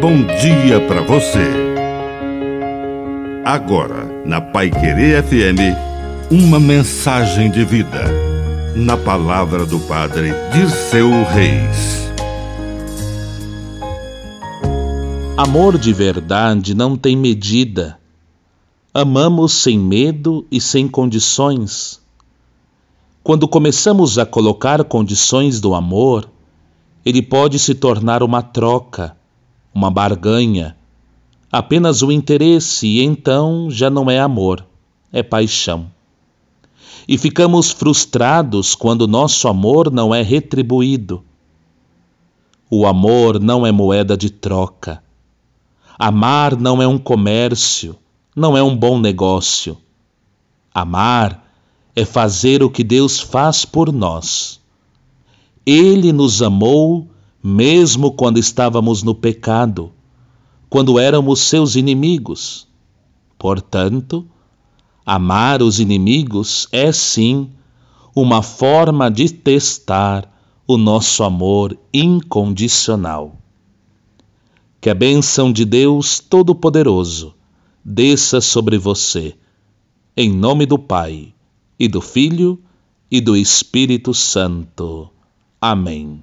bom dia para você. Agora, na Pai Querer FM, uma mensagem de vida. Na palavra do Padre Dirceu Reis. Amor de verdade não tem medida. Amamos sem medo e sem condições. Quando começamos a colocar condições do amor, ele pode se tornar uma troca, uma barganha, apenas o interesse, e então já não é amor, é paixão. E ficamos frustrados quando nosso amor não é retribuído. O amor não é moeda de troca. Amar não é um comércio, não é um bom negócio. Amar é fazer o que Deus faz por nós. Ele nos amou mesmo quando estávamos no pecado, quando éramos seus inimigos. Portanto, amar os inimigos é sim uma forma de testar o nosso amor incondicional. Que a bênção de Deus Todo-Poderoso desça sobre você, em nome do Pai, e do Filho, e do Espírito Santo. Amém.